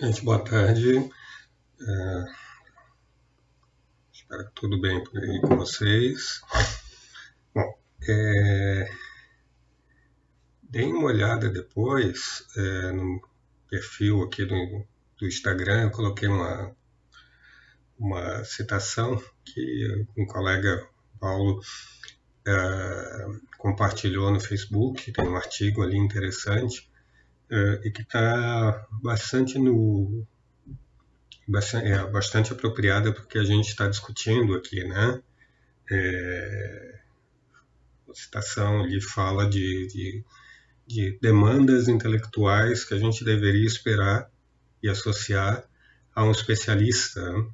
Gente, boa tarde. É, espero que tudo bem por aí com vocês. Bom, é, deem uma olhada depois é, no perfil aqui do, do, Instagram. Eu coloquei uma, uma citação que um colega Paulo é, compartilhou no Facebook. Tem um artigo ali interessante é, e que está bastante no bastante, é, bastante apropriada porque a gente está discutindo aqui, né? É, a citação ali fala de, de, de demandas intelectuais que a gente deveria esperar e associar a um especialista. Né?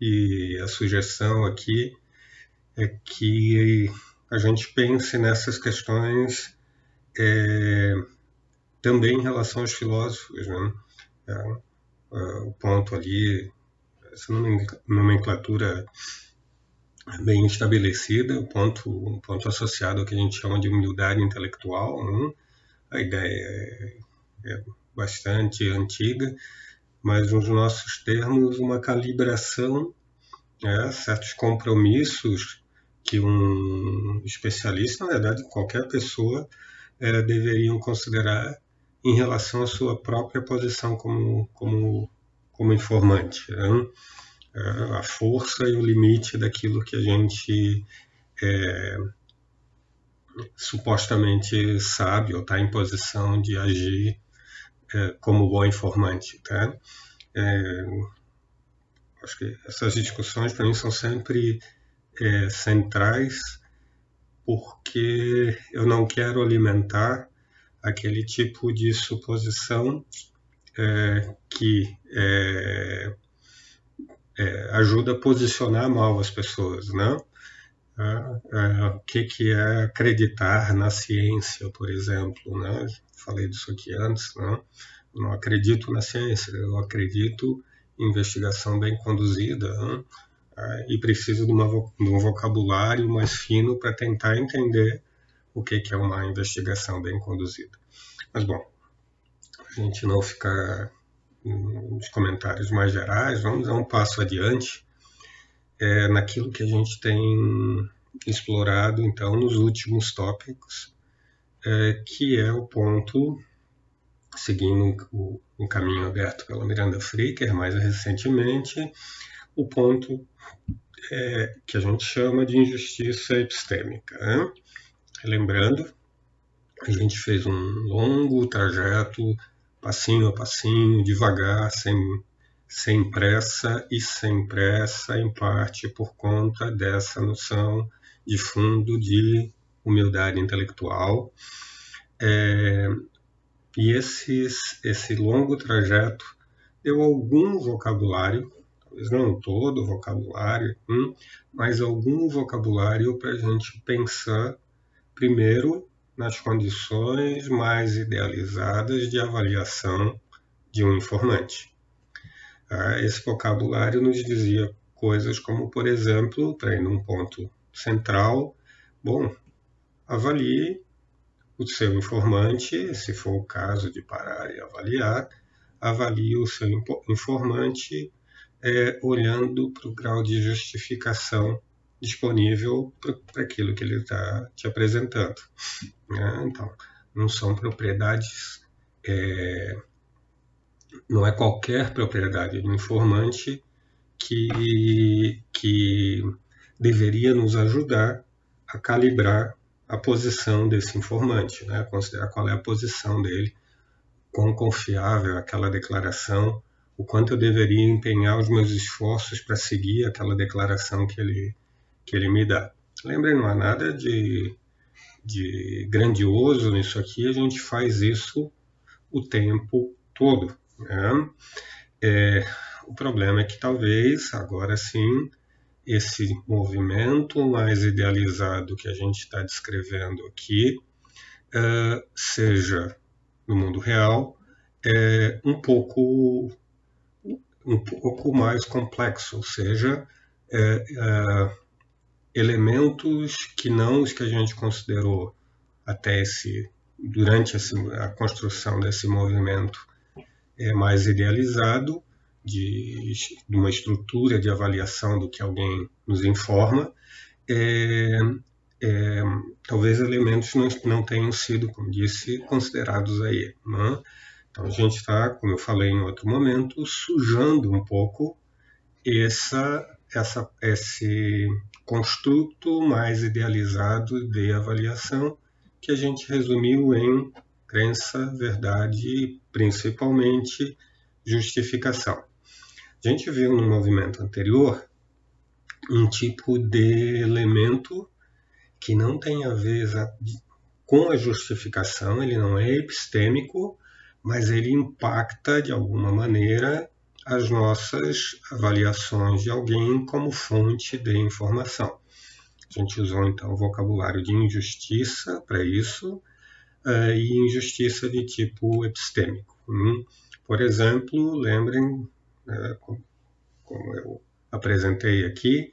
E a sugestão aqui é que a gente pense nessas questões é, também em relação aos filósofos. Né? É, é, o ponto ali, essa nomenclatura bem estabelecida, o ponto, um ponto associado ao que a gente chama de humildade intelectual. Né? A ideia é, é bastante antiga, mas nos nossos termos, uma calibração, né? certos compromissos que um especialista, na verdade, qualquer pessoa, é, deveriam considerar em relação à sua própria posição como, como, como informante. Né? É, a força e o limite daquilo que a gente é, supostamente sabe ou está em posição de agir é, como bom informante. Tá? É, acho que essas discussões para mim são sempre é, centrais porque eu não quero alimentar aquele tipo de suposição é, que é, é, ajuda a posicionar mal as pessoas, né? É, é, o que, que é acreditar na ciência, por exemplo, né? Falei disso aqui antes, né? Não acredito na ciência, eu acredito em investigação bem conduzida né? É, e preciso de, uma, de um vocabulário mais fino para tentar entender o que, que é uma investigação bem conduzida. Mas, bom, a gente não ficar nos comentários mais gerais, vamos dar um passo adiante é, naquilo que a gente tem explorado, então, nos últimos tópicos, é, que é o ponto, seguindo o, o caminho aberto pela Miranda Fricker mais recentemente, o ponto é, que a gente chama de injustiça epistêmica. Né? Lembrando, a gente fez um longo trajeto, passinho a passinho, devagar, sem, sem pressa e sem pressa, em parte por conta dessa noção de fundo de humildade intelectual. É, e esses, esse longo trajeto deu algum vocabulário, talvez não todo o vocabulário, hum, mas algum vocabulário para a gente pensar, primeiro, nas condições mais idealizadas de avaliação de um informante. Ah, esse vocabulário nos dizia coisas como, por exemplo, para num ponto central, bom, avalie o seu informante, se for o caso de parar e avaliar, avalie o seu informante é, olhando para o grau de justificação disponível para aquilo que ele está te apresentando. Né? Então, não são propriedades, é, não é qualquer propriedade do informante que, que deveria nos ajudar a calibrar a posição desse informante, né? considerar qual é a posição dele, quão confiável é aquela declaração, o quanto eu deveria empenhar os meus esforços para seguir aquela declaração que ele, que ele me dá. Lembrem, não há nada de, de grandioso nisso aqui, a gente faz isso o tempo todo. Né? É, o problema é que talvez, agora sim, esse movimento mais idealizado que a gente está descrevendo aqui é, seja, no mundo real, é, um pouco um pouco mais complexo, ou seja, é, é, elementos que não os que a gente considerou até esse durante a construção desse movimento é mais idealizado de, de uma estrutura de avaliação do que alguém nos informa, é, é, talvez elementos não, não tenham sido, como disse, considerados aí. Né? Então a gente está, como eu falei em outro momento, sujando um pouco essa, essa, esse construto mais idealizado de avaliação que a gente resumiu em crença, verdade e principalmente justificação. A gente viu no movimento anterior um tipo de elemento que não tem a ver com a justificação, ele não é epistêmico, mas ele impacta de alguma maneira as nossas avaliações de alguém como fonte de informação. A gente usou então o vocabulário de injustiça para isso uh, e injustiça de tipo epistêmico. Hum? Por exemplo, lembrem, uh, como, como, eu apresentei aqui,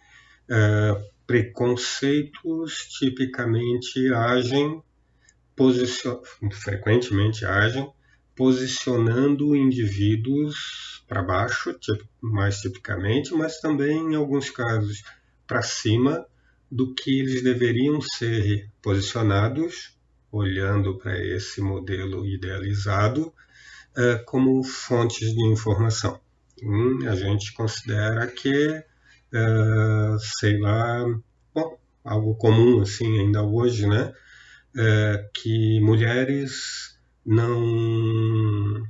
uh, preconceitos tipicamente agem, frequentemente agem, posicionando indivíduos para baixo, mais tipicamente, mas também em alguns casos para cima do que eles deveriam ser posicionados, olhando para esse modelo idealizado, é, como fontes de informação. Hum, a gente considera que, é, sei lá, bom, algo comum assim ainda hoje, né? É, que mulheres não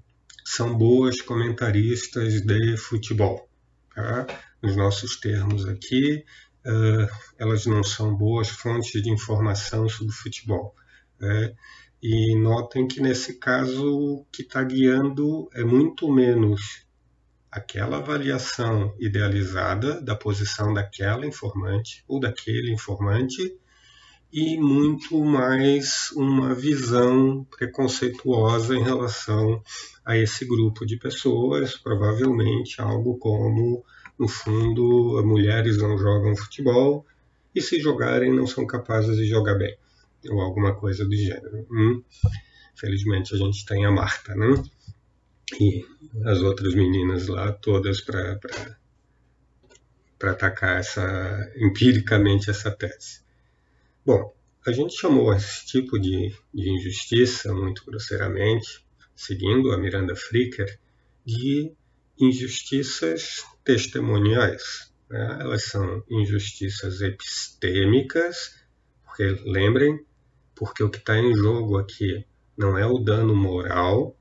são boas comentaristas de futebol. Tá? Nos nossos termos aqui, uh, elas não são boas fontes de informação sobre futebol. Né? E notem que nesse caso o que está guiando é muito menos aquela avaliação idealizada da posição daquela informante ou daquele informante e muito mais uma visão preconceituosa em relação a esse grupo de pessoas, provavelmente algo como no fundo, mulheres não jogam futebol e se jogarem não são capazes de jogar bem, ou alguma coisa do gênero. Hum? Felizmente a gente tem a Marta, né? E as outras meninas lá, todas para atacar essa, empiricamente essa tese. Bom, a gente chamou esse tipo de, de injustiça, muito grosseiramente, seguindo a Miranda Fricker, de injustiças testemuniais. Né? Elas são injustiças epistêmicas, porque lembrem, porque o que está em jogo aqui não é o dano moral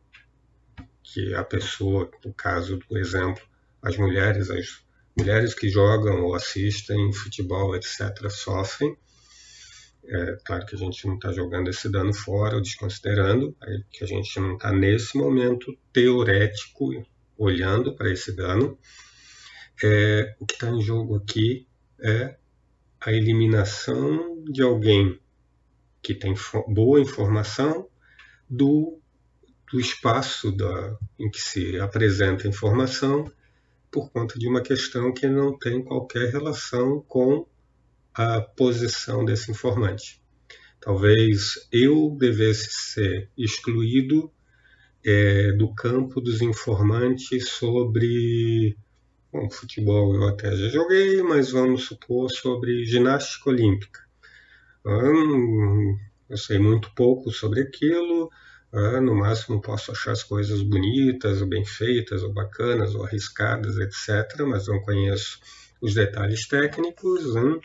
que a pessoa, no caso do exemplo, as mulheres, as mulheres que jogam ou assistem futebol, etc., sofrem. É claro que a gente não está jogando esse dano fora ou desconsiderando, que a gente não está nesse momento teorético olhando para esse dano. É, o que está em jogo aqui é a eliminação de alguém que tem boa informação do, do espaço da, em que se apresenta a informação por conta de uma questão que não tem qualquer relação com a posição desse informante. Talvez eu devesse ser excluído é, do campo dos informantes sobre bom, futebol eu até já joguei, mas vamos supor sobre ginástica olímpica. Hum, eu sei muito pouco sobre aquilo, ah, no máximo posso achar as coisas bonitas, ou bem feitas, ou bacanas, ou arriscadas, etc., mas não conheço os detalhes técnicos. Hum,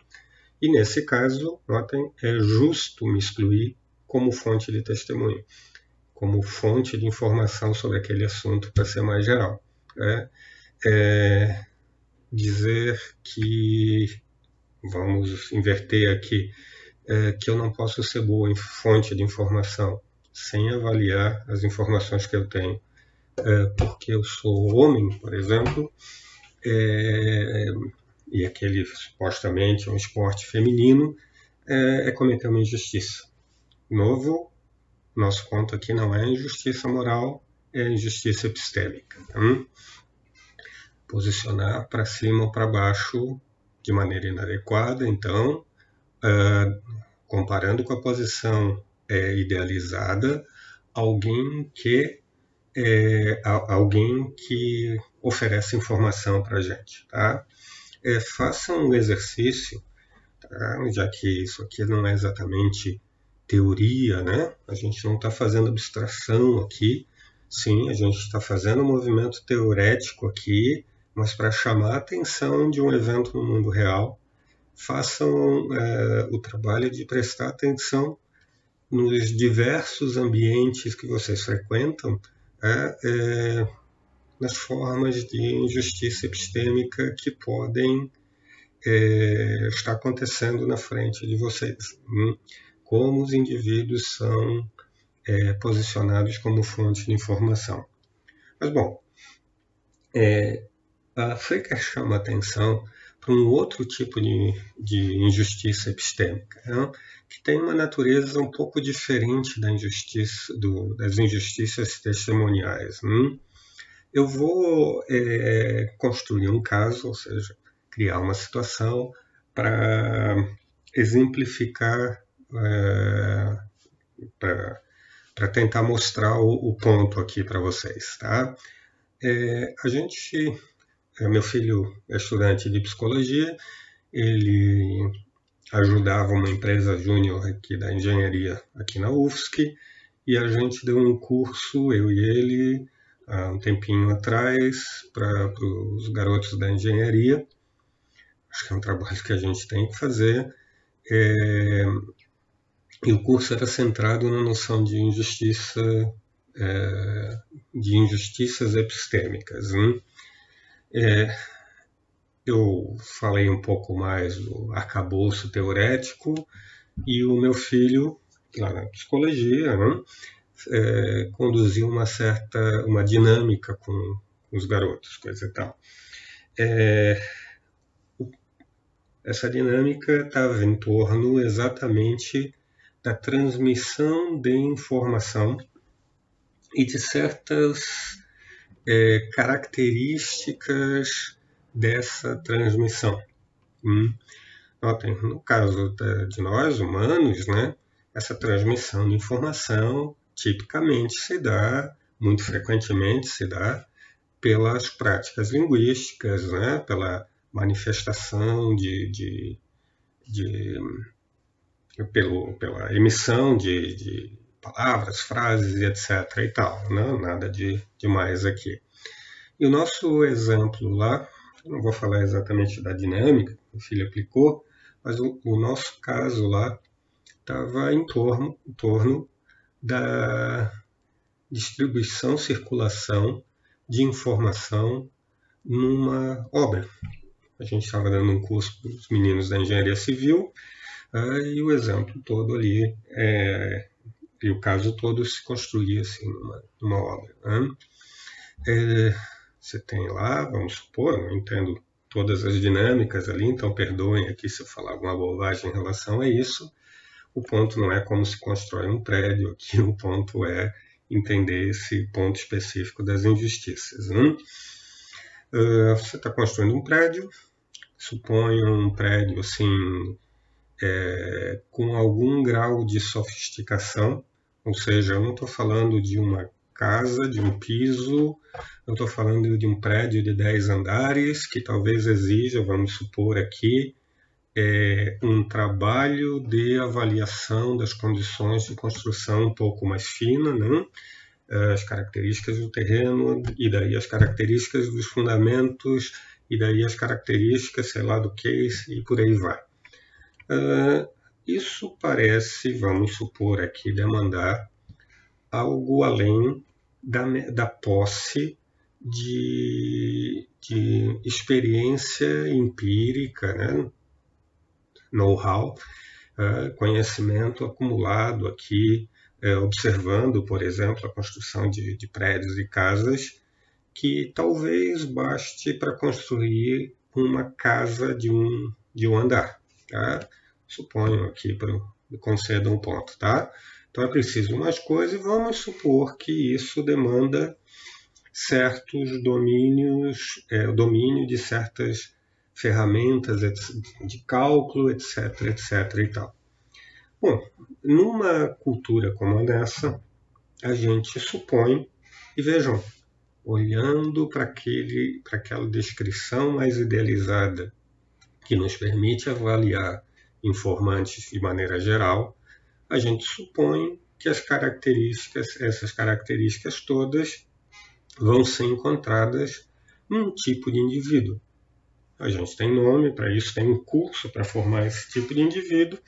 e nesse caso, notem, é justo me excluir como fonte de testemunho como fonte de informação sobre aquele assunto para ser mais geral. Né? É dizer que, vamos inverter aqui, é que eu não posso ser boa em fonte de informação sem avaliar as informações que eu tenho. É porque eu sou homem, por exemplo, é, e aquele supostamente é um esporte feminino, é, é cometer uma injustiça. Novo, nosso ponto aqui não é injustiça moral, é injustiça epistêmica. Tá? Posicionar para cima ou para baixo de maneira inadequada, então, uh, comparando com a posição é, idealizada, alguém que é, alguém que oferece informação para a gente. Tá? É, faça um exercício, tá? já que isso aqui não é exatamente teoria, né? a gente não está fazendo abstração aqui, sim, a gente está fazendo um movimento teorético aqui, mas para chamar a atenção de um evento no mundo real, façam é, o trabalho de prestar atenção nos diversos ambientes que vocês frequentam é, é, nas formas de injustiça epistêmica que podem é, estar acontecendo na frente de vocês. Hum? Como os indivíduos são é, posicionados como fonte de informação. Mas, bom, é, a Frecker chama atenção para um outro tipo de, de injustiça epistêmica, né? que tem uma natureza um pouco diferente da injustiça, do, das injustiças testemuniais. Né? Eu vou é, construir um caso, ou seja, criar uma situação para exemplificar, é, para tentar mostrar o, o, ponto aqui para vocês. Tá? É, a gente é, meu filho é estudante de psicologia, ele ajudava uma empresa júnior aqui da engenharia aqui na UFSC e a gente deu um curso, eu e ele, há um tempinho atrás, para os garotos da engenharia. Acho que é um trabalho que a gente tem que fazer. É, e o curso era centrado na noção de injustiça, é, de injustiças epistêmicas. Né? É, eu falei um pouco mais do arcabouço teorético e o meu filho, lá na psicologia, né, é, conduziu uma certa uma dinâmica com, com os garotos, coisa e tal. É, essa dinâmica estava em torno exatamente da transmissão de informação e de certas é, características dessa transmissão. Hum. Notem, no caso de nós humanos, né, essa transmissão de informação tipicamente se dá, muito frequentemente se dá, pelas práticas linguísticas, né, pela manifestação de, de, de pelo, pela emissão de, de palavras, frases, etc. e tal, né? nada de demais aqui. E o nosso exemplo lá, não vou falar exatamente da dinâmica que o filho aplicou, mas o, o nosso caso lá estava em torno, em torno da distribuição, circulação de informação numa obra. A gente estava dando um curso para os meninos da engenharia civil, uh, e o exemplo todo ali é, e o caso todo se construía assim numa, numa obra. Né? É, você tem lá, vamos supor, não entendo todas as dinâmicas ali, então perdoem aqui se eu falar alguma bobagem em relação a isso. O ponto não é como se constrói um prédio, aqui o ponto é entender esse ponto específico das injustiças. Né? Uh, você está construindo um prédio, suponha um prédio assim é, com algum grau de sofisticação, ou seja, eu não estou falando de uma casa, de um piso, eu estou falando de um prédio de 10 andares que talvez exija, vamos supor aqui, é, um trabalho de avaliação das condições de construção um pouco mais fina, né? as características do terreno e daí as características dos fundamentos e daí as características, sei lá, do case e por aí vai. Uh, isso parece, vamos supor aqui, demandar algo além da, da posse de, de experiência empírica, né? Know-how, uh, conhecimento acumulado aqui, uh, observando, por exemplo, a construção de, de prédios e casas, que talvez baste para construir uma casa de um, de um andar. Tá? suponho aqui para conceda um ponto, tá? Então é preciso mais coisa e vamos supor que isso demanda certos domínios, é, o domínio de certas ferramentas de cálculo, etc, etc e tal. Bom, numa cultura como a dessa, a gente supõe E vejam, olhando para aquela descrição mais idealizada que nos permite avaliar informantes de maneira geral, a gente supõe que as características, essas características todas vão ser encontradas num tipo de indivíduo. A gente tem nome para isso, tem um curso para formar esse tipo de indivíduo,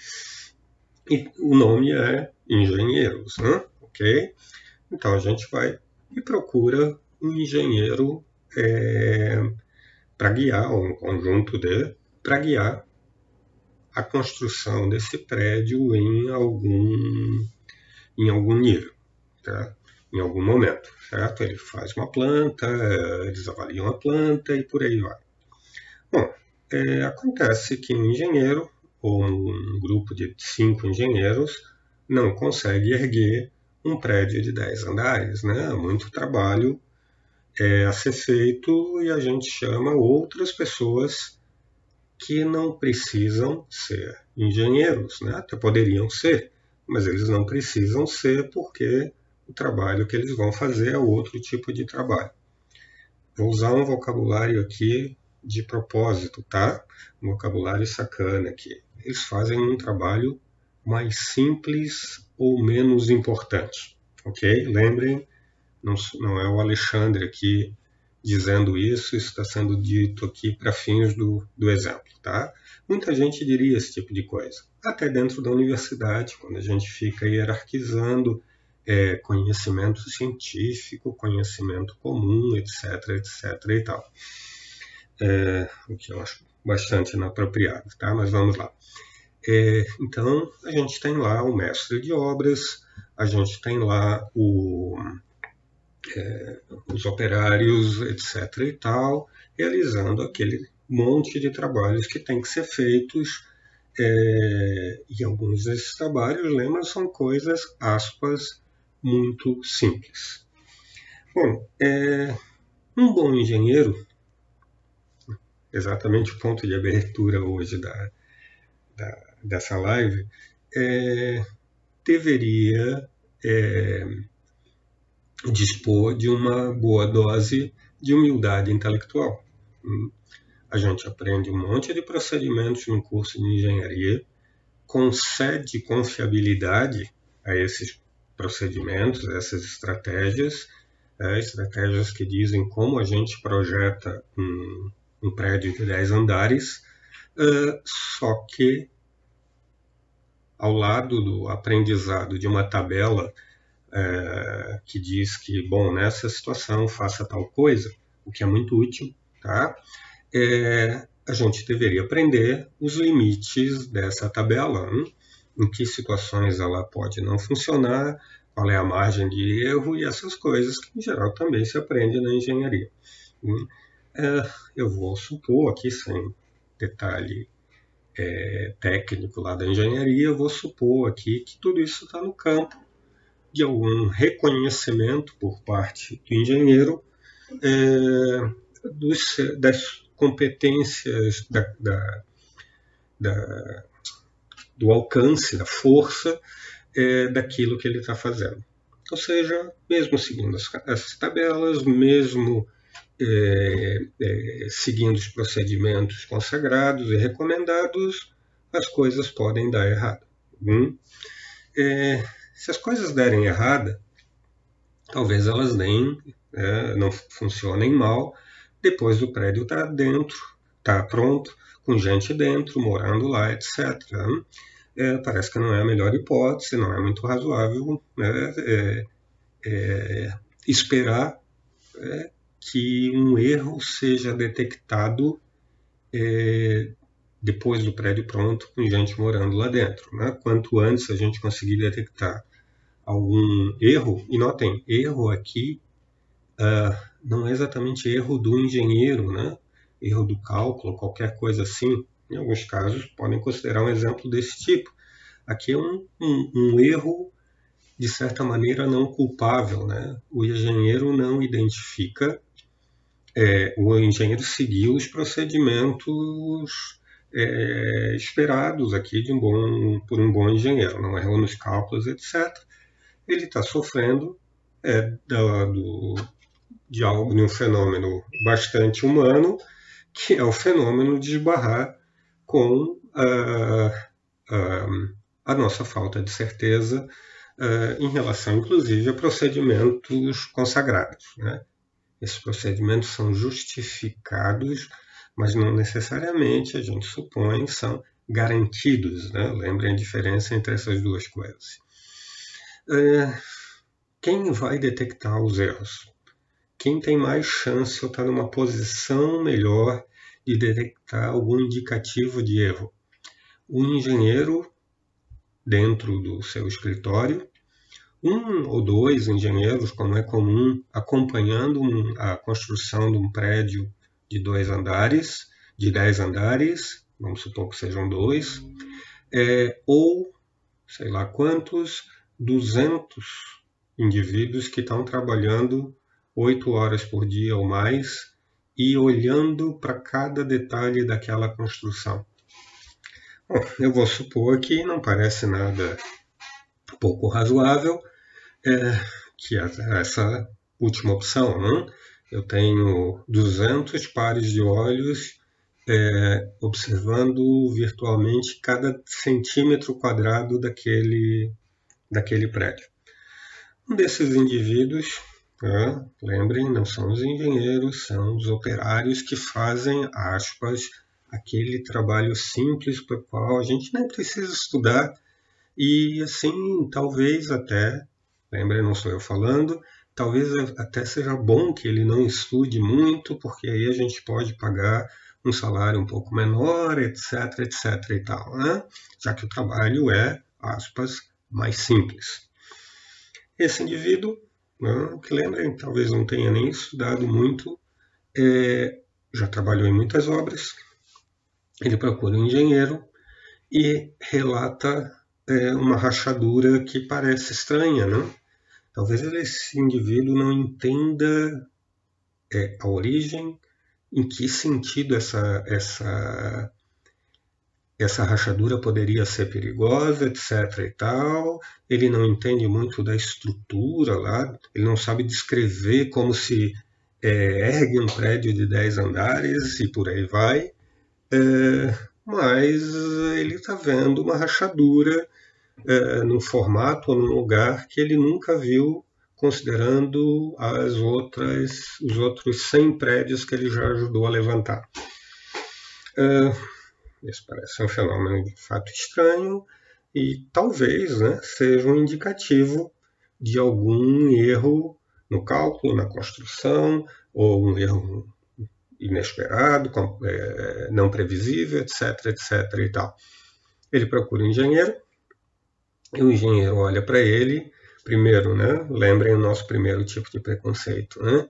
e o nome é engenheiros, né? ok? Então a gente vai e procura um engenheiro é, para guiar, um conjunto de, para guiar a construção desse prédio em algum, em algum nível, tá? em algum momento, certo? Ele faz uma planta, eles avaliam a planta e por aí vai. Bom, é, acontece que um engenheiro ou um grupo de cinco engenheiros não consegue erguer um prédio de 10 andares, né? Muito trabalho é, a ser feito e a gente chama outras pessoas que não precisam ser engenheiros, né? até poderiam ser, mas eles não precisam ser porque o trabalho que eles vão fazer é outro tipo de trabalho. Vou usar um vocabulário aqui de propósito, tá? Um vocabulário sacana aqui. Eles fazem um trabalho mais simples ou menos importante, ok? Lembrem não, não é o Alexandre aqui dizendo isso, isso está sendo dito aqui para fins do, do exemplo, tá? Muita gente diria esse tipo de coisa, até dentro da universidade, quando a gente fica hierarquizando é, conhecimento científico, conhecimento comum, etc, etc e tal. É, o que eu acho bastante inapropriado, tá? Mas vamos lá. É, então, a gente tem lá o mestre de obras, a gente tem lá o é, os operários, etc. e tal, realizando aquele monte de trabalhos que tem que ser feitos. É, e alguns desses trabalhos, lembra, são coisas, aspas, muito simples. Bom, é, um bom engenheiro, exatamente o ponto de abertura hoje da, da dessa live, é, deveria é, dispor de uma boa dose de humildade intelectual. A gente aprende um monte de procedimentos no curso de engenharia, concede confiabilidade a esses procedimentos, a essas estratégias, é, estratégias que dizem como a gente projeta um, um prédio de 10 andares, uh, só que ao lado do aprendizado de uma tabela é, que diz que, bom, nessa situação faça tal coisa, o que é muito útil, tá? É, a gente deveria aprender os limites dessa tabela, hein? em que situações ela pode não funcionar, qual é a margem de erro e essas coisas que, em geral, também se aprende na engenharia. É, eu vou supor aqui, sem detalhe é, técnico lá da engenharia, eu vou supor aqui que tudo isso está no campo de algum reconhecimento por parte do engenheiro é, dos, das competências, da, da, da, do alcance, da força é, daquilo que ele está fazendo. Ou seja, mesmo seguindo as, as tabelas, mesmo é, é, seguindo os procedimentos consagrados e recomendados, as coisas podem dar errado. Hum? É, se as coisas derem errada, talvez elas nem é, não funcionem mal depois do prédio estar tá dentro, está pronto, com gente dentro, morando lá, etc. É, parece que não é a melhor hipótese, não é muito razoável né, é, é esperar que um erro seja detectado é, depois do prédio pronto, com gente morando lá dentro. Né? Quanto antes a gente conseguir detectar algum erro, e notem, erro aqui uh, não é exatamente erro do engenheiro, né? erro do cálculo, qualquer coisa assim. Em alguns casos, podem considerar um exemplo desse tipo. Aqui é um, um, um erro, de certa maneira, não culpável. Né? O engenheiro não identifica, é, o engenheiro seguiu os procedimentos é, esperados aqui de um bom, por um bom engenheiro, não errou nos cálculos, etc ele está sofrendo é da, do, de algo, de um fenômeno bastante humano, que é o fenômeno de esbarrar com a, a, a nossa falta de certeza uh, em relação, inclusive, a procedimentos consagrados. Né? Esses procedimentos são justificados, mas não necessariamente, a gente supõe, são garantidos. Né? Lembrem a diferença entre essas duas coisas. Uh, quem vai detectar os erros? Quem tem mais chance ou está numa posição melhor de detectar algum indicativo de erro? O engenheiro dentro do seu escritório, um ou dois engenheiros, como é comum, acompanhando a construção de um prédio de dois andares, de dez andares, vamos supor que sejam dois, é, ou sei lá quantos, 200 indivíduos que estão trabalhando oito horas por dia ou mais e olhando para cada detalhe daquela construção. Bom, eu vou supor que não parece nada pouco razoável é, que essa última opção. Não? Eu tenho 200 pares de olhos é, observando virtualmente cada centímetro quadrado daquele, daquele prédio. Um desses indivíduos, né, lembrem, não são os engenheiros, são os operários que fazem, aspas, aquele trabalho simples para o qual a gente nem precisa estudar e assim talvez até, lembre, não sou eu falando, talvez até seja bom que ele não estude muito, porque aí a gente pode pagar um salário um pouco menor, etc, etc e tal, né? já que o trabalho é, aspas, mais simples. Esse indivíduo, né, que lembrem, talvez não tenha nem estudado muito, é, já trabalhou em muitas obras, ele procura um engenheiro e relata é, uma rachadura que parece estranha, né? Talvez esse indivíduo não entenda é, a origem, em que sentido essa, essa, essa rachadura poderia ser perigosa, etc. e tal. Ele não entende muito da estrutura lá, ele não sabe descrever como se é, ergue um prédio de 10 andares e por aí vai. É, mas ele está vendo uma rachadura é, num formato ou num lugar que ele nunca viu, considerando as outras, os outros 100 prédios que ele já ajudou a levantar. É, isso parece um fenômeno de fato estranho e talvez né, seja um indicativo de algum erro no cálculo, na construção, ou um erro inesperado, é, não previsível, etc, etc e tal. Ele procura um engenheiro, e o engenheiro olha para ele, primeiro, né, lembrem o nosso primeiro tipo de preconceito, né,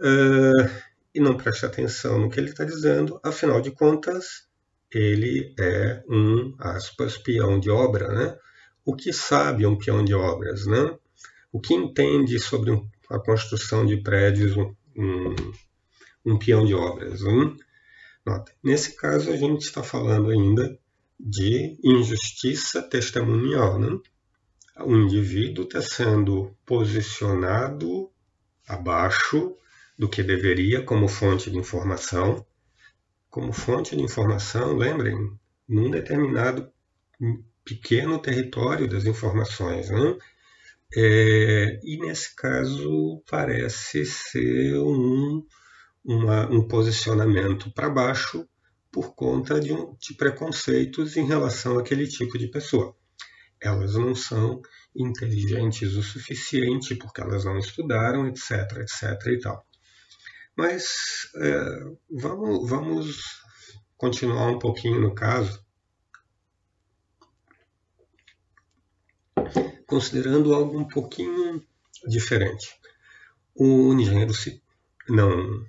uh, e não presta atenção no que ele está dizendo, afinal de contas, ele é um, aspas, peão de obra, né? O que sabe um peão de obras, né? O que entende sobre a construção de prédios um, um peão de obras. Nota, nesse caso, a gente está falando ainda de injustiça testemunial. Né? O indivíduo está sendo posicionado abaixo do que deveria como fonte de informação. Como fonte de informação, lembrem, num determinado pequeno território das informações. Né? É, e nesse caso parece ser um uma, um posicionamento para baixo por conta de, um, de preconceitos em relação àquele tipo de pessoa. Elas não são inteligentes o suficiente porque elas não estudaram, etc, etc e tal. Mas é, vamos, vamos continuar um pouquinho no caso, considerando algo um pouquinho diferente. O engenheiro não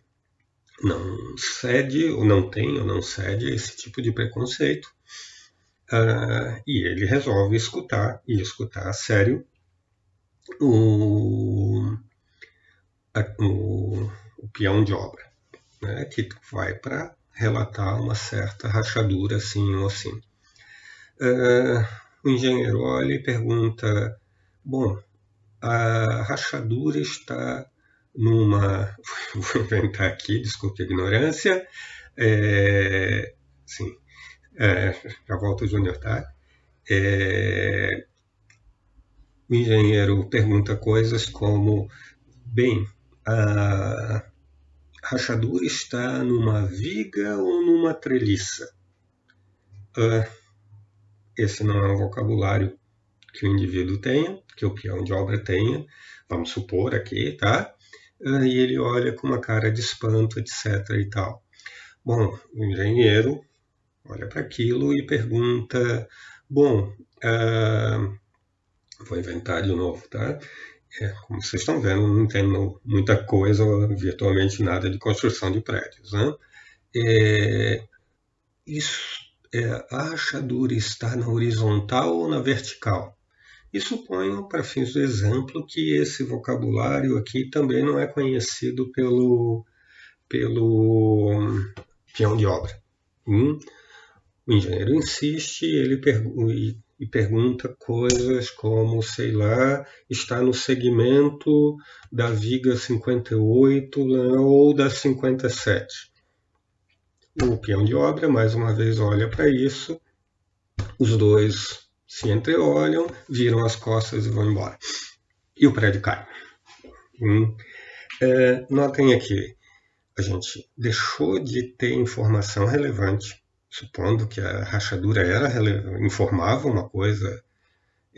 não cede, ou não tem, ou não cede a esse tipo de preconceito. Uh, e ele resolve escutar, e escutar a sério, o, a, o, o peão de obra, né, que vai para relatar uma certa rachadura assim ou assim. Uh, o engenheiro olha e pergunta: Bom, a rachadura está numa. Vou inventar aqui, desculpe a ignorância. É, sim, é, já volto, Júnior, tá? É, o engenheiro pergunta coisas como: bem, a rachadura está numa viga ou numa treliça? Uh, esse não é um vocabulário que o indivíduo tenha, que o peão de obra tenha, vamos supor aqui, tá? Uh, e ele olha com uma cara de espanto, etc. e tal. Bom, o engenheiro olha para aquilo e pergunta: bom, uh, vou inventar de novo, tá? É, como vocês estão vendo, não entendo muita coisa, virtualmente nada de construção de prédios. Né? É, isso, é, a rachadura está na horizontal ou na vertical? E suponho, para fins do exemplo, que esse vocabulário aqui também não é conhecido pelo, pelo peão de obra. Hum? O engenheiro insiste ele pergunta e pergunta coisas como, sei lá, está no segmento da viga 58 ou da 57. O peão de obra, mais uma vez, olha para isso, os dois se entreolham, viram as costas e vão embora. E o prédio cai. Hum. É, notem aqui, a gente deixou de ter informação relevante supondo que a rachadura era informava uma coisa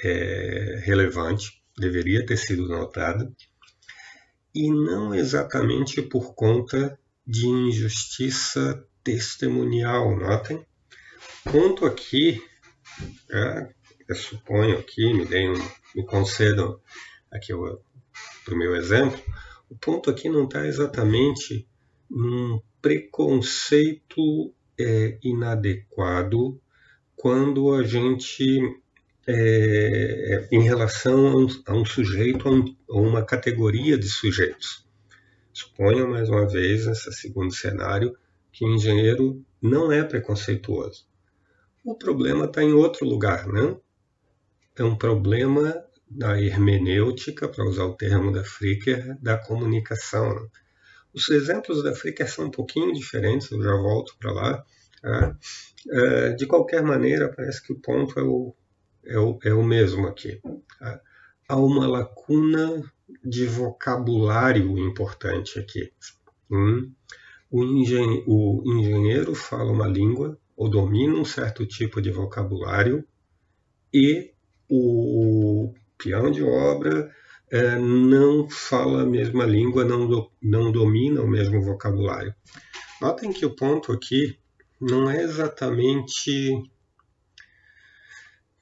é, relevante, deveria ter sido notada, e não exatamente por conta de injustiça testemunial, notem? Ponto aqui, é, eu suponho aqui, me, deem me concedam aqui para o meu exemplo, o ponto aqui não está exatamente num preconceito é inadequado quando a gente, é, em relação a um, a um sujeito, a, um, a, uma categoria de sujeitos. Suponha, mais uma vez, nesse segundo cenário, que o engenheiro não é preconceituoso. O problema está em outro lugar, né? É um problema da hermenêutica, para usar o termo da Fricker, da comunicação. Os exemplos da Flickr são um pouquinho diferentes, eu já volto para lá. Tá? É, de qualquer maneira, parece que o ponto é o, é o, é o mesmo aqui. Tá? Há uma lacuna de vocabulário importante aqui. Hum? O, engen o engenheiro fala uma língua ou domina um certo tipo de vocabulário e o peão de obra é, não fala a mesma língua, não, do, não domina o mesmo vocabulário. Notem que o ponto aqui não é exatamente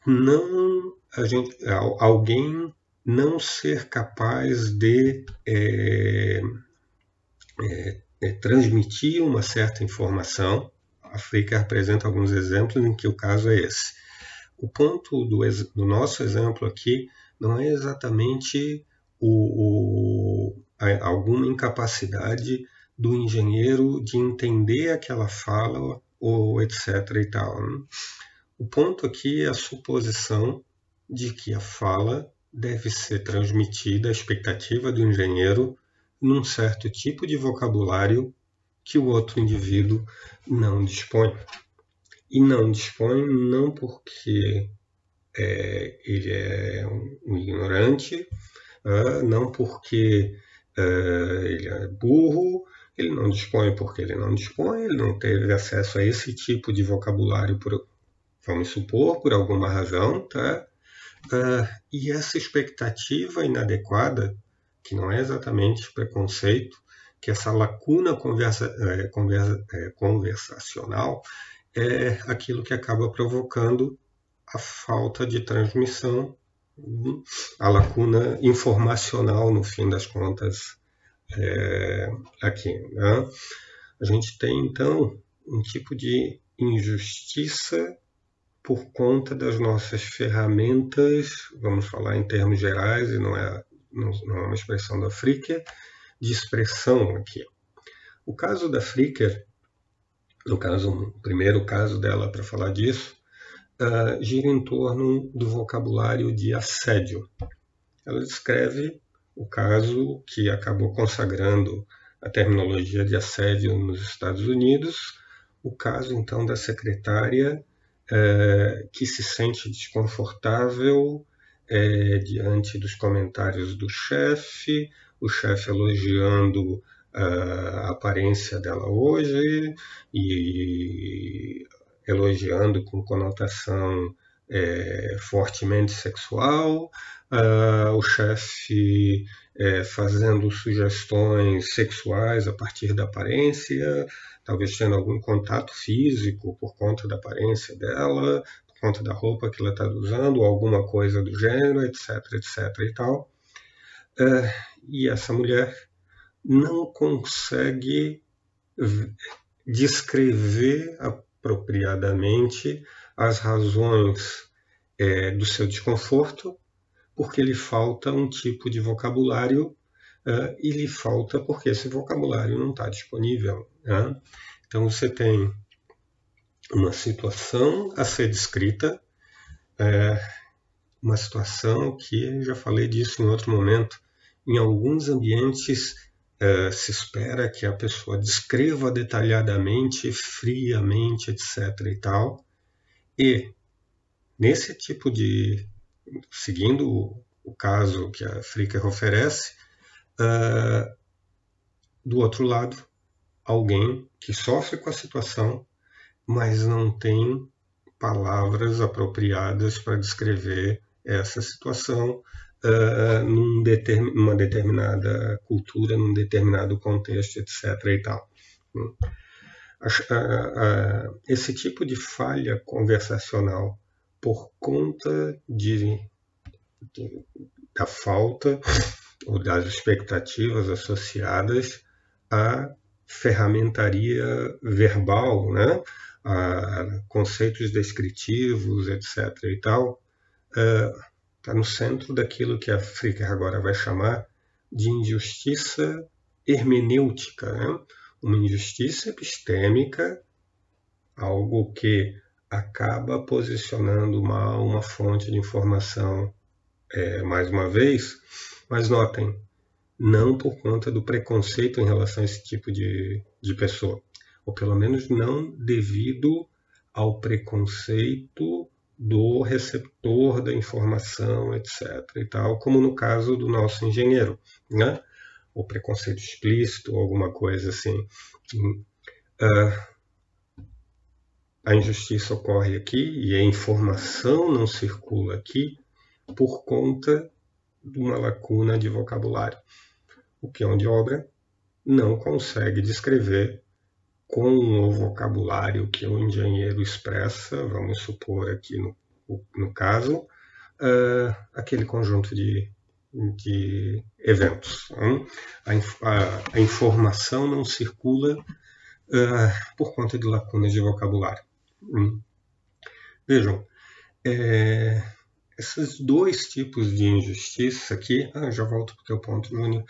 não a gente, alguém não ser capaz de é, é, é, transmitir uma certa informação. A Flickr apresenta alguns exemplos em que o caso é esse. O ponto do, do nosso exemplo aqui não é exatamente o, o, a, alguma incapacidade do engenheiro de entender aquela fala ou etc. e tal. Né? O ponto aqui é a suposição de que a fala deve ser transmitida, a expectativa do engenheiro, num certo tipo de vocabulário que o outro indivíduo não dispõe. E não dispõe não porque é, ele é um, ignorante, uh, não porque uh, ele é burro, ele não dispõe porque ele não dispõe, ele não teve acesso a esse tipo de vocabulário, por, vamos supor, por alguma razão, tá? Uh, e essa expectativa inadequada, que não é exatamente preconceito, que essa lacuna conversa, é, conversa, é, conversacional é aquilo que acaba provocando a falta de transmissão, a lacuna informacional, no fim das contas, é, aqui. Né? A gente tem, então, um tipo de injustiça por conta das nossas ferramentas, vamos falar em termos gerais, e não é, não, não é uma expressão da Fricker, de expressão aqui. O caso da Fricker, no caso, o primeiro caso dela para falar disso, uh, gira em torno do vocabulário de assédio. ela descreve o caso que acabou consagrando a terminologia de assédio nos Estados Unidos, o caso então da secretária é, que se sente desconfortável é, diante dos comentários do chefe, o chefe elogiando a aparência dela hoje e elogiando com conotação é, fortemente sexual, uh, o chefe é, fazendo sugestões sexuais a partir da aparência, talvez tendo algum contato físico por conta da aparência dela, por conta da roupa que ela está usando, alguma coisa do gênero, etc, etc e tal. Uh, e essa mulher não consegue descrever apropriadamente as razões é, do seu desconforto, porque lhe falta um tipo de vocabulário uh, e lhe falta porque esse vocabulário não está disponível. Né? Então você tem uma situação a ser descrita, é, uma situação que já falei disso em outro momento. Em alguns ambientes é, se espera que a pessoa descreva detalhadamente, friamente, etc. e tal. E nesse tipo de, seguindo o, o caso que a Fricker oferece, uh, do outro lado, alguém que sofre com a situação, mas não tem palavras apropriadas para descrever essa situação, uh, num determin, numa determinada cultura, num determinado contexto, etc. E tal. Uh, esse tipo de falha conversacional por conta de, de, da falta ou das expectativas associadas à ferramentaria verbal, né? a conceitos descritivos, etc. e tal, uh, está no centro daquilo que a Fricker agora vai chamar de injustiça hermenêutica, né? uma injustiça epistêmica, algo que acaba posicionando mal uma fonte de informação é, mais uma vez, mas notem, não por conta do preconceito em relação a esse tipo de, de pessoa, ou pelo menos não devido ao preconceito do receptor da informação, etc. e tal, como no caso do nosso engenheiro, né? O preconceito explícito, ou alguma coisa assim. Uh, a injustiça ocorre aqui e a informação não circula aqui por conta de uma lacuna de vocabulário. O que é onde obra não consegue descrever com o vocabulário que o engenheiro expressa, vamos supor aqui no, no caso, uh, aquele conjunto de, de eventos. A, a, a, informação não circula uh, por conta de lacunas de vocabulário. Hum. Vejam, é, esses dois tipos de injustiça aqui, ah, já volto para o teu ponto, Júnior,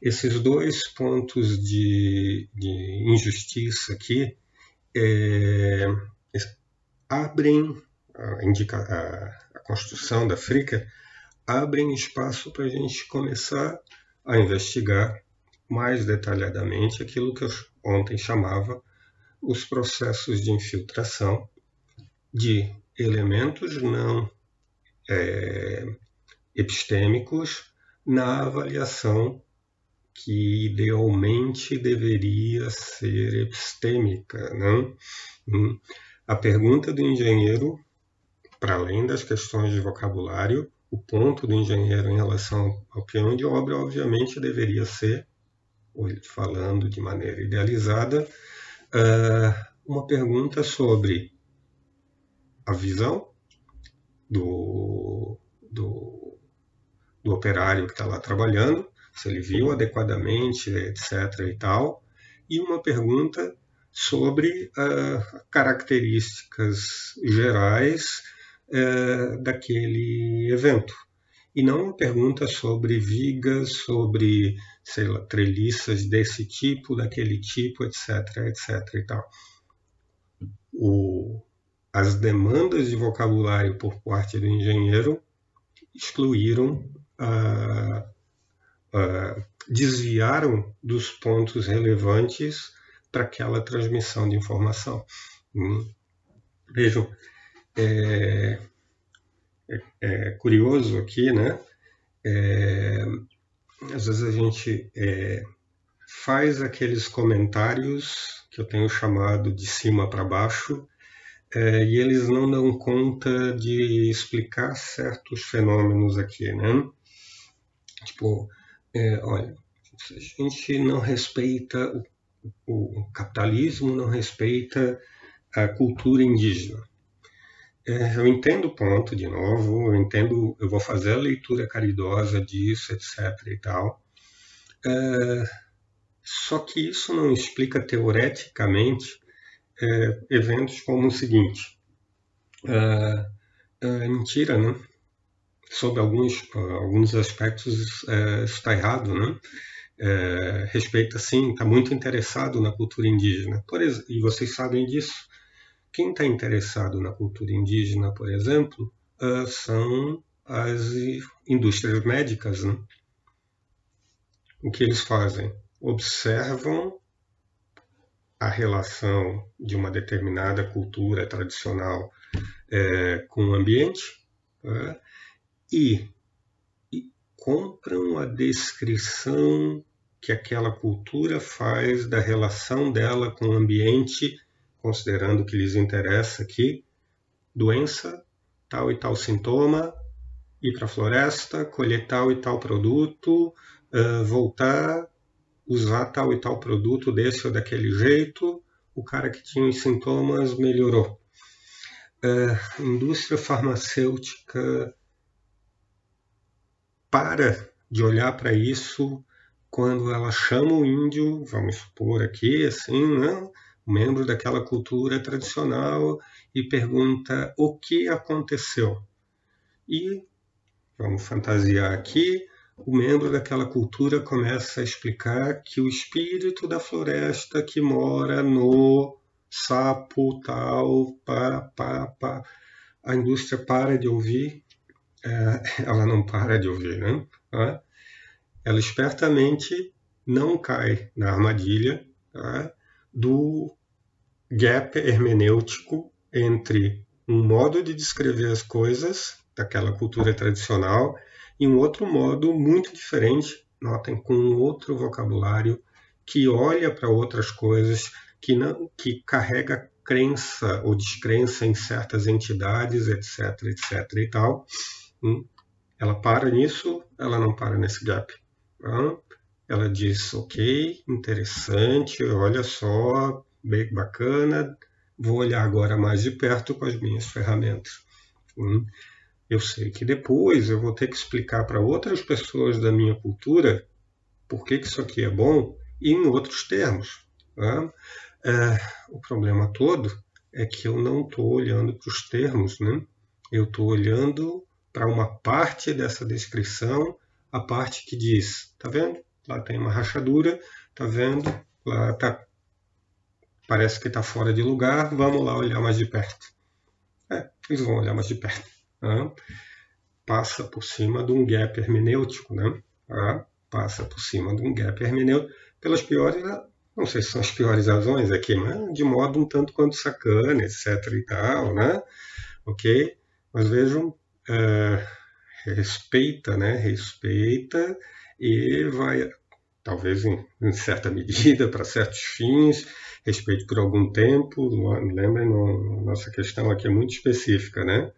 esses dois pontos de, de injustiça aqui é, abrem a, indica, a, a construção da Frica, abrem espaço para a gente começar a investigar mais detalhadamente aquilo que eu ontem chamava os processos de infiltração de elementos não é, epistêmicos na avaliação que idealmente deveria ser epistêmica. Não? Hum. A pergunta do engenheiro, para além das questões de vocabulário, o ponto do engenheiro em relação ao peão de obra, obviamente, deveria ser, falando de maneira idealizada, ah, uma pergunta sobre a visão do, do, do operário que está lá trabalhando, se ele viu adequadamente, etc. e tal, e uma pergunta sobre uh, características gerais uh, daquele evento. E não uma pergunta sobre vigas, sobre, sei lá, treliças desse tipo, daquele tipo, etc, etc e tal. O, as demandas de vocabulário por parte do engenheiro excluíram uh, uh, desviaram dos pontos relevantes para aquela transmissão de informação. Hum. Vejam, é, é, é, curioso aqui, né? É, às vezes a gente é, faz aqueles comentários que eu tenho chamado de cima para baixo, é, e eles não dão conta de explicar certos fenômenos aqui, né? Tipo, é, olha, a gente não respeita o, o, capitalismo, não respeita a cultura indígena. É, eu entendo o ponto, de novo, eu entendo, eu vou fazer a leitura caridosa disso, etc. e tal. É, só que isso não explica teoreticamente é, eventos como o seguinte: é, é mentira, né? Sobre alguns, alguns aspectos é, está errado, né? É, respeita sim, está muito interessado na cultura indígena. Por, e vocês sabem disso. Quem está interessado na cultura indígena, por exemplo, uh, são as indústrias médicas. Né? O que eles fazem? Observam a relação de uma determinada cultura tradicional é, com o ambiente é, e, e compram a descrição que aquela cultura faz da relação dela com o ambiente, considerando que lhes interessa aqui, doença, tal e tal sintoma, ir para a floresta, colher tal e tal produto, uh, voltar usar tal e tal produto desse ou daquele jeito, o cara que tinha os sintomas melhorou. A indústria farmacêutica para de olhar para isso quando ela chama o índio, vamos supor aqui, assim, né, membro daquela cultura tradicional, e pergunta o que aconteceu. E, vamos fantasiar aqui, o membro daquela cultura começa a explicar que o espírito da floresta que mora no sapo tal, pá, pá, pá, a indústria para de ouvir, ela não para de ouvir, né? Ela espertamente não cai na armadilha do gap hermenêutico entre um modo de descrever as coisas daquela cultura tradicional e um outro modo muito diferente, notem, com outro vocabulário que olha para outras coisas, que, não, que carrega crença ou descrença em certas entidades, etc, etc e tal. Hum, ela para nisso, ela não para nesse gap. Ela diz, ok, interessante, olha só, bem bacana, vou olhar agora mais de perto com as minhas ferramentas. Hum, eu sei que depois eu vou ter que explicar para outras pessoas da minha cultura por que, que isso aqui é bom e em outros termos. Tá? É, o problema todo é que eu não estou olhando para os termos, né? eu estou olhando para uma parte dessa descrição, a parte que diz, tá vendo? Lá tem uma rachadura, tá vendo? Lá tá, parece que está fora de lugar, vamos lá olhar mais de perto. É, eles vão olhar mais de perto né? passa por cima de um gap hermenêutico, né? Tá? passa por cima de um gap hermenêutico pelas piores, não sei se são as piores razões aqui, mas de modo um tanto quanto sacana, etc e tal, né? Ok? Mas vejam, é, respeita, né? Respeita e vai, talvez em, em certa medida, para certos fins, respeite por algum tempo. Lembrem, nossa questão aqui é muito específica, né?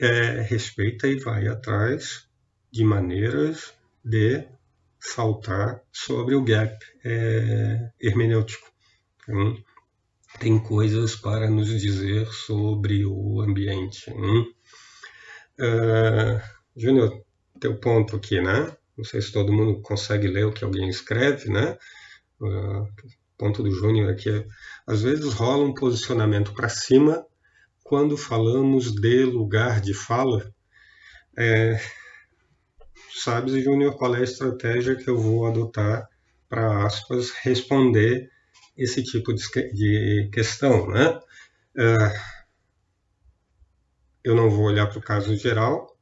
é, respeita e vai atrás de maneiras de saltar sobre o gap é, hermenêutico. Então, tem coisas para nos dizer sobre o ambiente. Hum? Uh, Júnior, teu ponto aqui, né? Não sei se todo mundo consegue ler o que alguém escreve, né? Uh, ponto do Júnior aqui é, às vezes rola um posicionamento para cima quando falamos de lugar de fala, é, sabes, Júnior, qual é a estratégia que eu vou adotar para, aspas, responder esse tipo de, de questão, né? É, eu não vou olhar para o caso geral,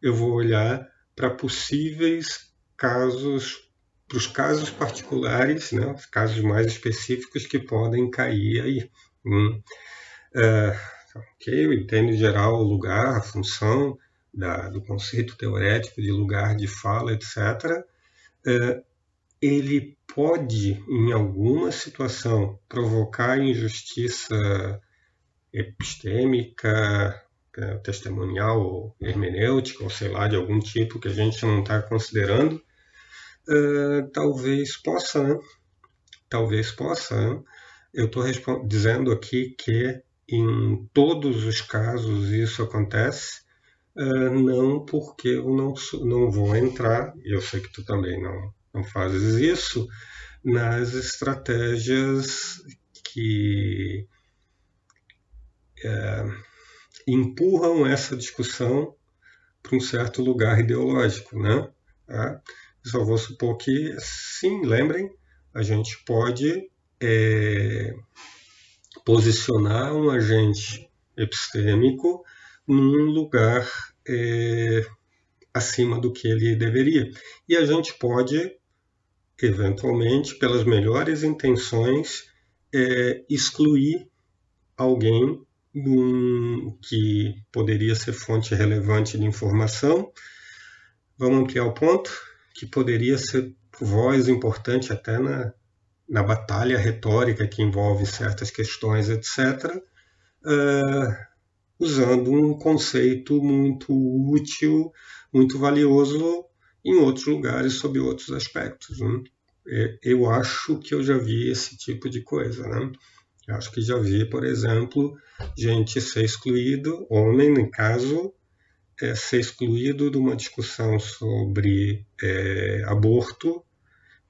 eu vou olhar para possíveis casos, para os casos particulares, né, os casos mais específicos que podem cair aí. Hum. Uh, ok, eu entendo em geral o lugar, a função da, do conceito teorético de lugar de fala, etc. Uh, ele pode, em alguma situação, provocar injustiça epistêmica, é, testemunial ou hermenêutica, ou sei lá, de algum tipo que a gente não está considerando, uh, talvez possa, né? Talvez possa. Né? Eu estou dizendo aqui que em todos os casos isso acontece, uh, não porque eu não, não vou entrar, e eu sei que tu também não, não fazes isso, nas estratégias que. Uh, empurram essa discussão para um certo lugar ideológico, né? Tá? Só vou supor que, sim, lembrem, a gente pode é, posicionar um agente epistêmico num lugar é, acima do que ele deveria. E a gente pode, eventualmente, pelas melhores intenções, é, excluir alguém que poderia ser fonte relevante de informação. Vamos ampliar o ponto, que poderia ser voz importante até na, na batalha retórica que envolve certas questões, etc., uh, ah, usando um conceito muito útil, muito valioso em outros lugares, sob outros aspectos. Né? Eu acho que eu já vi esse tipo de coisa. Né? Acho que já vi, por exemplo, gente ser excluído, homem, no caso, é, ser excluído de uma discussão sobre é, aborto,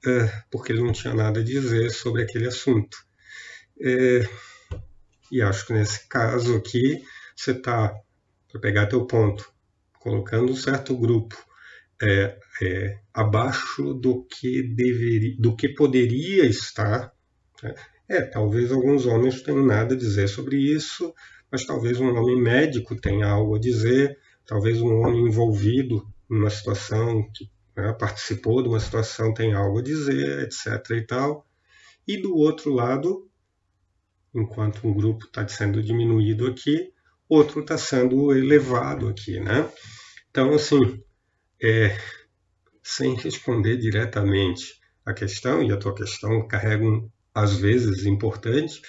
é, porque ele não tinha nada a dizer sobre aquele assunto. É, e acho que nesse caso aqui, você está, para pegar teu ponto, colocando um certo grupo é, é, abaixo do que deveria, do que poderia estar. Né? É, talvez alguns homens tenham nada a dizer sobre isso, mas talvez um homem médico tenha algo a dizer, talvez um homem envolvido numa situação que né, participou de uma situação tenha algo a dizer, etc. e tal. E do outro lado, enquanto um grupo está sendo diminuído aqui, outro está sendo elevado aqui, né? Então, assim, é, sem responder diretamente a questão, e a tua questão carrega um, às vezes importante,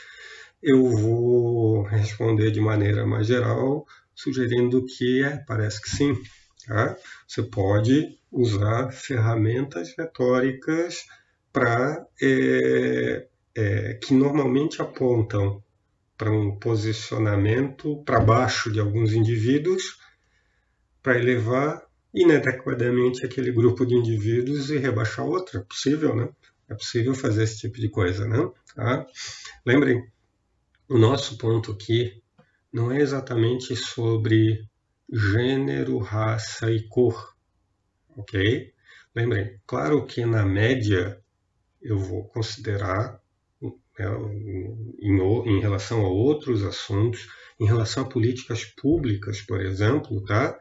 eu vou responder de maneira mais geral, sugerindo que é, parece que sim. Tá? Você pode usar ferramentas retóricas para é, é, que normalmente apontam para um posicionamento para baixo de alguns indivíduos, para elevar inadequadamente aquele grupo de indivíduos e rebaixar outro. É possível, né? É possível fazer esse tipo de coisa, né? Tá? Lembrem, o nosso ponto aqui não é exatamente sobre gênero, raça e cor, ok? Lembrem, claro que na média eu vou considerar né, em, em, relação a outros assuntos, em relação a políticas públicas, por exemplo, tá?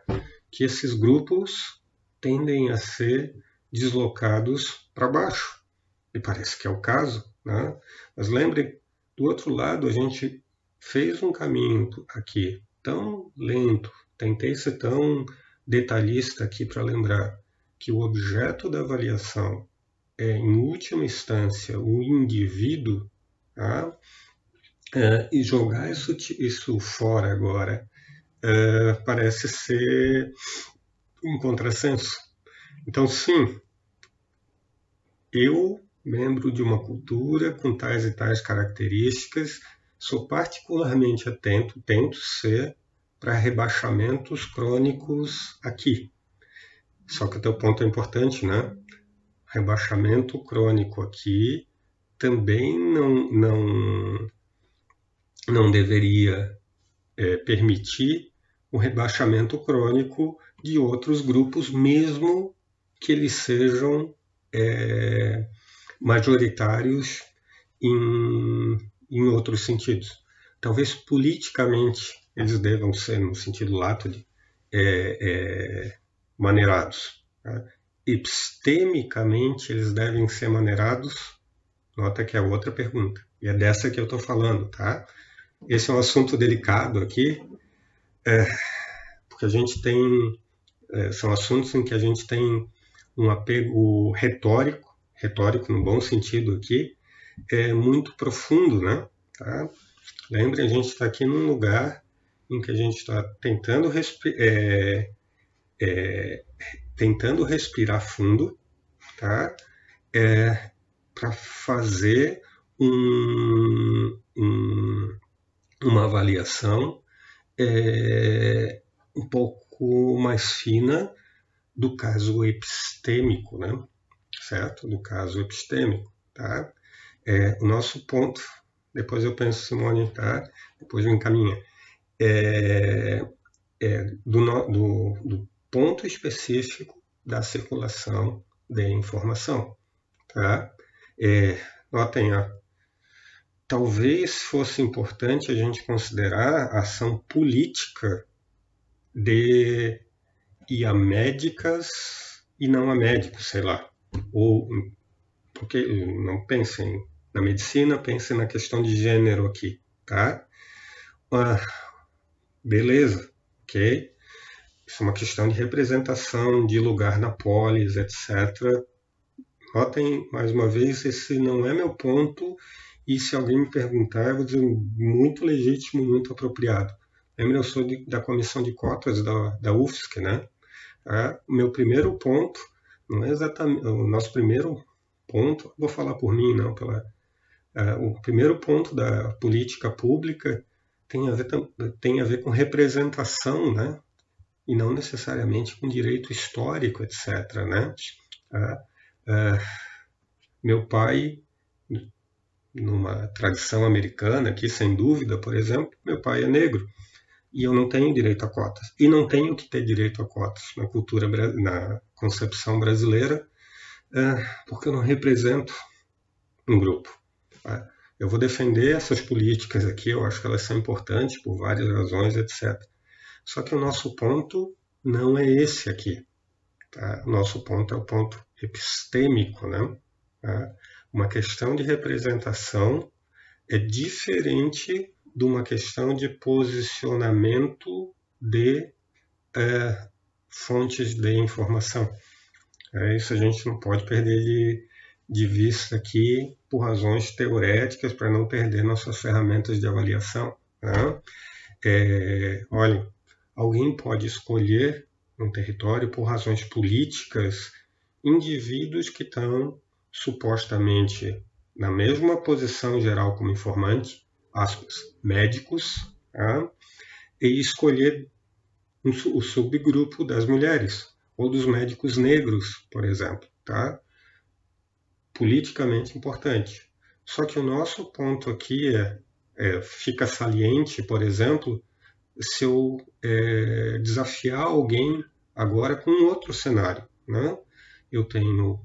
que esses grupos tendem a ser deslocados para baixo e parece que é o caso, né? mas lembrem, do outro lado, a gente fez um caminho aqui tão lento, tentei ser tão detalhista aqui para lembrar que o objeto da avaliação é, em última instância, o indivíduo, tá? é, e jogar isso, isso fora agora é, parece ser um contrassenso. Então, sim, eu membro de uma cultura com tais e tais características, sou particularmente atento, tento ser para rebaixamentos crônicos aqui. Só que o teu ponto é importante, né? Rebaixamento crônico aqui também não, não, não deveria é, permitir o rebaixamento crônico de outros grupos, mesmo que eles sejam é, majoritários em, em outros sentidos. Talvez politicamente eles devam ser, no sentido lato, de, é, é, maneirados. Tá? Epistemicamente, eles devem ser maneirados? Nota que é outra pergunta. E é dessa que eu estou falando, tá? Esse é um assunto delicado aqui, é, porque a gente tem. É, são assuntos em que a gente tem um apego retórico, retórico no bom sentido aqui, é muito profundo, né? Tá? Lembre, a gente está aqui num lugar em que a gente está tentando, respi é, é, tentando respirar fundo, tá? É, para fazer um, um, uma avaliação é, um pouco mais fina do caso epistêmico, né? Certo? Do caso epistêmico. Tá? É, o nosso ponto, depois eu penso, Simone, tá? depois eu encaminho, é, é do, do, do ponto específico da circulação de informação. Tá? É, notem, ó, talvez fosse importante a gente considerar a ação política de ir a médicas e não a médicos, sei lá. Ou porque não pensem na medicina, pensem na questão de gênero aqui, tá? Ah, beleza, ok? Isso é uma questão de representação, de lugar na polis, etc. Notem, mais uma vez, esse não é meu ponto e se alguém me perguntar, eu vou dizer muito legítimo, muito apropriado. Lembra, eu sou de, da comissão de cotas da, da UFSC, né? Ah, o meu primeiro ponto, não é exatamente, o nosso primeiro ponto, vou falar por mim, não, pela, ah, o primeiro ponto da política pública tem a ver, tem a ver com representação, né? E não necessariamente com direito histórico, etc, né? Ah, ah, meu pai numa tradição americana, que sem dúvida, por exemplo, meu pai é negro e eu não tenho direito a cotas e não tenho que ter direito a cotas na cultura na concepção brasileira porque eu não represento um grupo. Tá? Eu vou defender essas políticas aqui, eu acho que elas são importantes por várias razões, etc. Só que o nosso ponto não é esse aqui. Tá? Nosso ponto é o ponto epistêmico, né? Tá? Uma questão de representação é diferente de uma questão de posicionamento de é, fontes de informação. É, isso a gente não pode perder de, de vista aqui por razões teoréticas para não perder nossas ferramentas de avaliação. Né? É, olhem, alguém pode escolher um território por razões políticas indivíduos que estão supostamente na mesma posição geral como informante, aspas, médicos, tá? e escolher um, o subgrupo das mulheres ou dos médicos negros, por exemplo, tá? Politicamente importante. Só que o nosso ponto aqui é, é fica saliente, por exemplo, se eu é, desafiar alguém agora com outro cenário, né? Eu tenho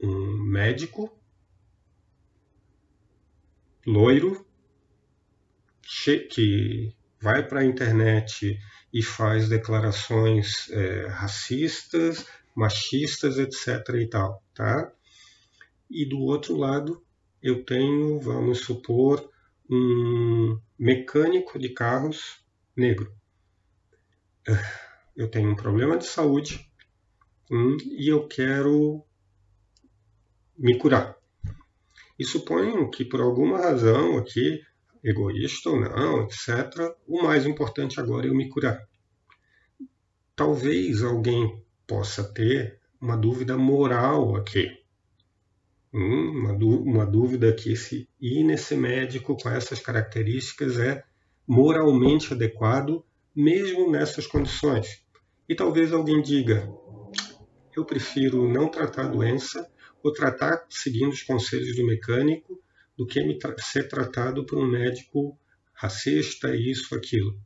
um médico loiro que vai para a internet e faz declarações é, racistas, machistas, etc. e tal, tá? E do outro lado eu tenho, vamos supor, um mecânico de carros negro. Eu tenho um problema de saúde hum, e eu quero me curar. E suponho que por alguma razão aqui, egoísta ou não, etc., o mais importante agora é eu me curar. Talvez alguém possa ter uma dúvida moral aqui. Hum, uma, uma dúvida aqui se ir nesse médico com essas características é moralmente adequado, mesmo nessas condições. E talvez alguém diga: eu prefiro não tratar a doença ou tratar seguindo os conselhos do mecânico do que tra ser tratado por um médico racista, isso, aquilo.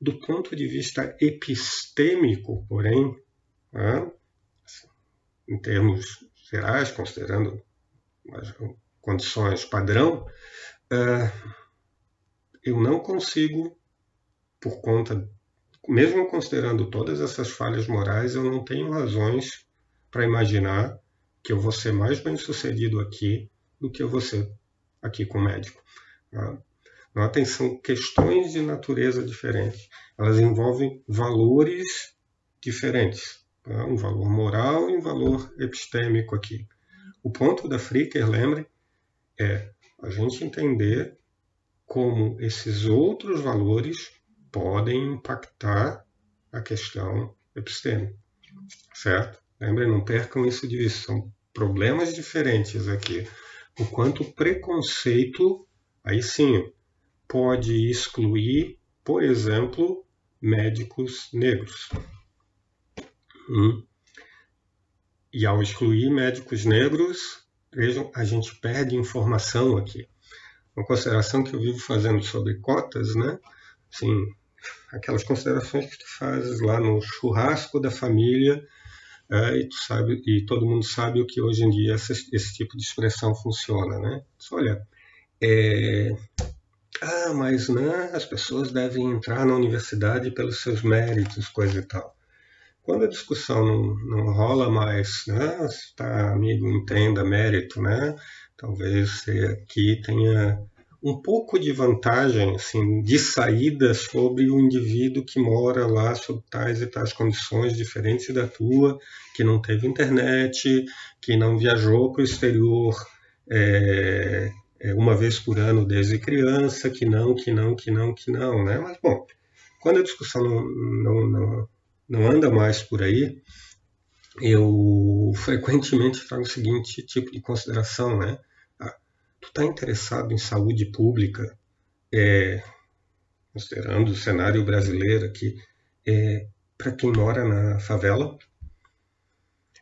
Do ponto de vista epistêmico, porém, né, em termos gerais, considerando as condições padrão, uh, eu não consigo, por conta mesmo considerando todas essas falhas morais, eu não tenho razões para imaginar que eu vou ser mais bem sucedido aqui do que eu vou ser aqui com o médico. Tá? Notem, são questões de natureza diferente. Elas envolvem valores diferentes. Tá? Um valor moral e um valor epistêmico aqui. O ponto da Fricker, lembre, é a gente entender como esses outros valores podem impactar a questão epistêmica. Certo? Lembrem, não percam isso de vista. São problemas diferentes aqui. O quanto preconceito, aí sim, pode excluir, por exemplo, médicos negros. Hum. E ao excluir médicos negros, vejam, a gente perde informação aqui. Uma consideração que eu vivo fazendo sobre cotas, né? Assim, aquelas considerações que tu fazes lá no churrasco da família, é, e sabe e todo mundo sabe o que hoje em dia esse, tipo de expressão funciona, né? olha, é, ah, mas né, as pessoas devem entrar na universidade pelos seus méritos, coisa e tal. Quando a discussão não, não rola mais, né, tá, amigo, entenda mérito, né? Talvez você aqui tenha um pouco de vantagem, assim, de saída sobre o indivíduo que mora lá sob tais e tais condições diferentes da tua, que não teve internet, que não viajou para o exterior é, é, uma vez por ano desde criança, que não, que não, que não, que não, né? Mas, bom, quando a discussão não, não, não, não anda mais por aí, eu frequentemente trago o seguinte tipo de consideração, né? Tu está interessado em saúde pública, é, considerando o cenário brasileiro aqui, é, para quem mora na favela,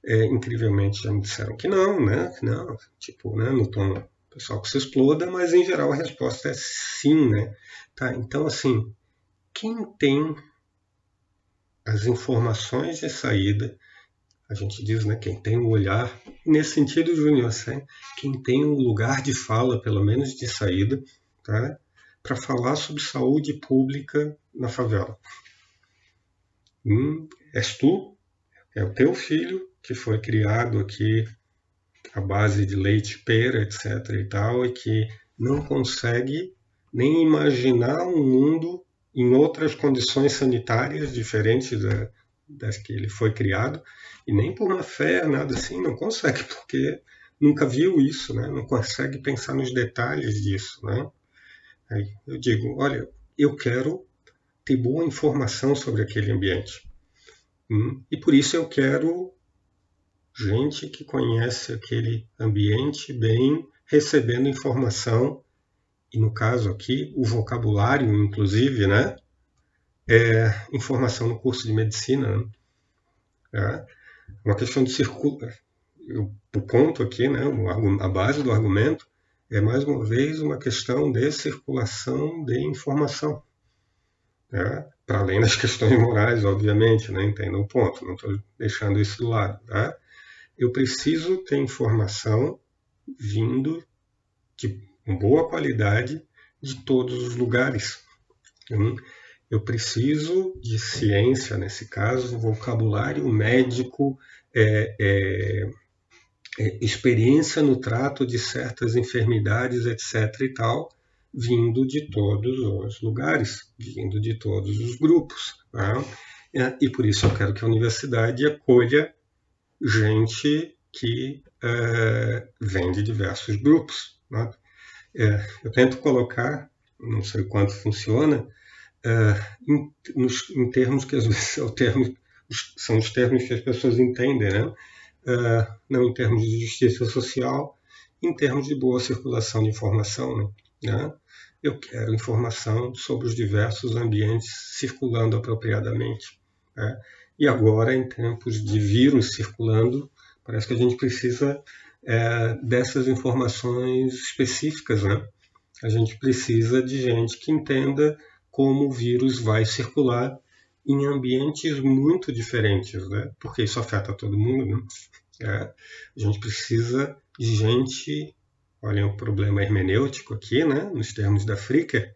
é, incrivelmente já me disseram que não, né? Não, tipo, né, no tom pessoal que se exploda, mas em geral a resposta é sim, né? Tá, então assim, quem tem as informações de saída a gente diz, né, quem tem o um olhar, nesse sentido, Júnior, assim, quem tem um lugar de fala, pelo menos de saída, tá, para falar sobre saúde pública na favela. Hum, és tu, é o teu filho que foi criado aqui à base de leite, pera, etc. e tal, e que não consegue nem imaginar um mundo em outras condições sanitárias diferentes da, das que ele foi criado e nem por uma fé, nada assim, não consegue, porque nunca viu isso, né? não consegue pensar nos detalhes disso. Né? Aí eu digo, olha, eu quero ter boa informação sobre aquele ambiente. Hum? E por isso eu quero gente que conhece aquele ambiente bem, recebendo informação, e no caso aqui, o vocabulário, inclusive, né? É informação no curso de medicina. Né? É uma questão de circulação. O ponto aqui, né, a base do argumento, é mais uma vez uma questão de circulação de informação. Né? Para além das questões morais, obviamente, né? entenda o ponto, não estou deixando isso de lado. Tá? Eu preciso ter informação vindo de boa qualidade de todos os lugares. Eu preciso de ciência, nesse caso, vocabulário médico, é, é, é, experiência no trato de certas enfermidades, etc. e tal, vindo de todos os lugares, vindo de todos os grupos. Tá? E por isso eu quero que a universidade acolha gente que é, vem de diversos grupos. Né? É, eu tento colocar, não sei quanto funciona, uh, em, nos, em, termos que às vezes é termo, são os termos que as pessoas entendem, né? Uh, não em termos de justiça social, em termos de boa circulação de informação. Né? Eu quero informação sobre os diversos ambientes circulando apropriadamente. Né? E agora, em tempos de vírus circulando, parece que a gente precisa é, dessas informações específicas. Né? A gente precisa de gente que entenda como o vírus vai circular em ambientes muito diferentes, né? porque isso afeta todo mundo. Né? É, a gente precisa de gente, olha o problema hermenêutico aqui, né? nos termos da Fricker,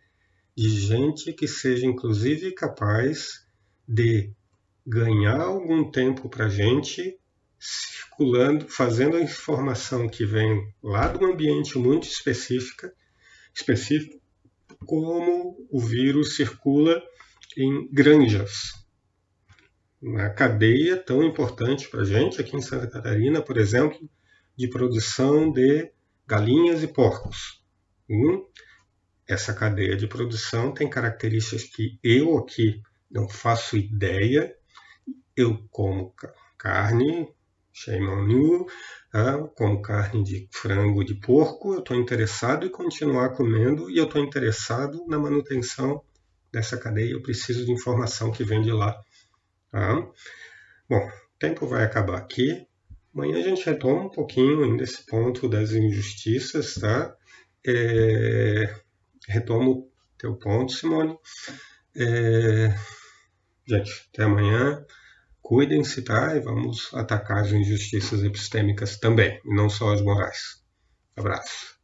de gente que seja inclusive capaz de ganhar algum tempo para a gente circulando, fazendo a informação que vem lá do ambiente muito específica, específico, como o vírus circula em granjas. Na cadeia tão importante para a gente aqui em Santa Catarina, por exemplo, de produção de galinhas e porcos. Hum? Essa cadeia de produção tem características que eu aqui não faço ideia. Eu como carne, shame on you, ah, como carne de frango, de porco, eu estou interessado em continuar comendo e eu estou interessado na manutenção dessa cadeia. Eu preciso de informação que vem de lá. Tá? Bom, o tempo vai acabar aqui. Amanhã a gente retoma um pouquinho ainda esse ponto das injustiças, tá? É... Retomo teu ponto, Simone. É... Gente, até amanhã. Cuidem-se, tá? E vamos atacar as injustiças epistêmicas também, e não só as morais. Abraço.